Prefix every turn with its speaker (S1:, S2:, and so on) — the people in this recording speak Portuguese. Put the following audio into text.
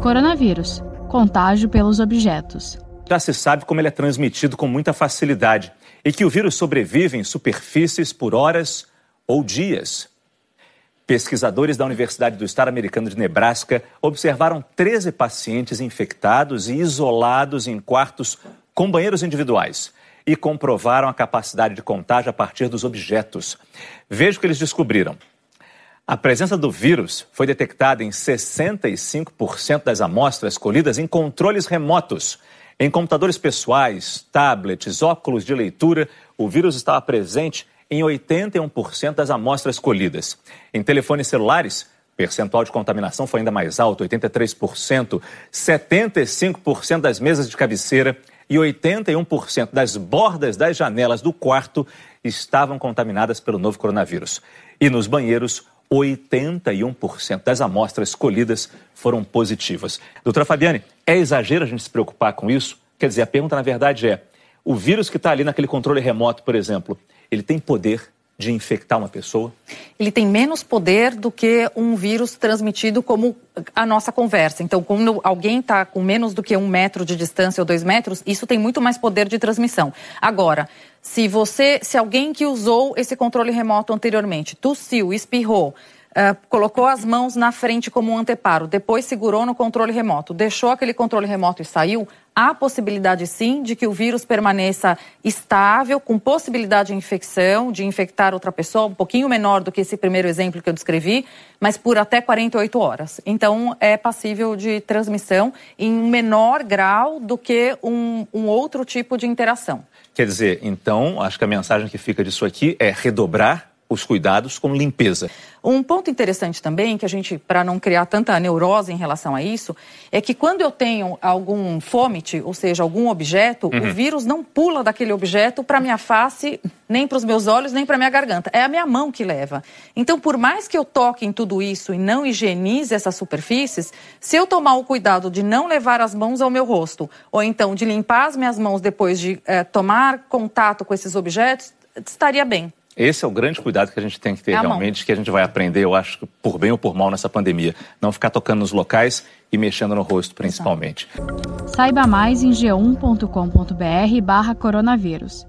S1: Coronavírus contágio pelos objetos.
S2: Já se sabe como ele é transmitido com muita facilidade e que o vírus sobrevive em superfícies por horas ou dias. Pesquisadores da Universidade do Estado americano de Nebraska observaram 13 pacientes infectados e isolados em quartos com banheiros individuais e comprovaram a capacidade de contágio a partir dos objetos. Veja o que eles descobriram. A presença do vírus foi detectada em 65% das amostras colhidas em controles remotos. Em computadores pessoais, tablets, óculos de leitura, o vírus estava presente em 81% das amostras colhidas. Em telefones celulares, percentual de contaminação foi ainda mais alto, 83%, 75% das mesas de cabeceira e 81% das bordas das janelas do quarto estavam contaminadas pelo novo coronavírus. E nos banheiros, 81% das amostras colhidas foram positivas. Doutora Fabiane, é exagero a gente se preocupar com isso? Quer dizer, a pergunta na verdade é: o vírus que está ali naquele controle remoto, por exemplo, ele tem poder de infectar uma pessoa?
S3: Ele tem menos poder do que um vírus transmitido como a nossa conversa. Então, quando alguém está com menos do que um metro de distância ou dois metros, isso tem muito mais poder de transmissão. Agora, se você, se alguém que usou esse controle remoto anteriormente tossiu, espirrou, Uh, colocou as mãos na frente como um anteparo, depois segurou no controle remoto, deixou aquele controle remoto e saiu, há possibilidade sim de que o vírus permaneça estável, com possibilidade de infecção, de infectar outra pessoa, um pouquinho menor do que esse primeiro exemplo que eu descrevi, mas por até 48 horas. Então, é passível de transmissão em menor grau do que um, um outro tipo de interação.
S2: Quer dizer, então, acho que a mensagem que fica disso aqui é redobrar os cuidados com limpeza.
S3: Um ponto interessante também, que a gente, para não criar tanta neurose em relação a isso, é que quando eu tenho algum fômite, ou seja, algum objeto, uhum. o vírus não pula daquele objeto para minha face, nem para os meus olhos, nem para minha garganta. É a minha mão que leva. Então, por mais que eu toque em tudo isso e não higienize essas superfícies, se eu tomar o cuidado de não levar as mãos ao meu rosto, ou então de limpar as minhas mãos depois de eh, tomar contato com esses objetos, estaria bem.
S2: Esse é o grande cuidado que a gente tem que ter é realmente, que a gente vai aprender, eu acho, por bem ou por mal nessa pandemia. Não ficar tocando nos locais e mexendo no rosto, principalmente.
S1: Saiba mais em g1.com.br barra coronavírus.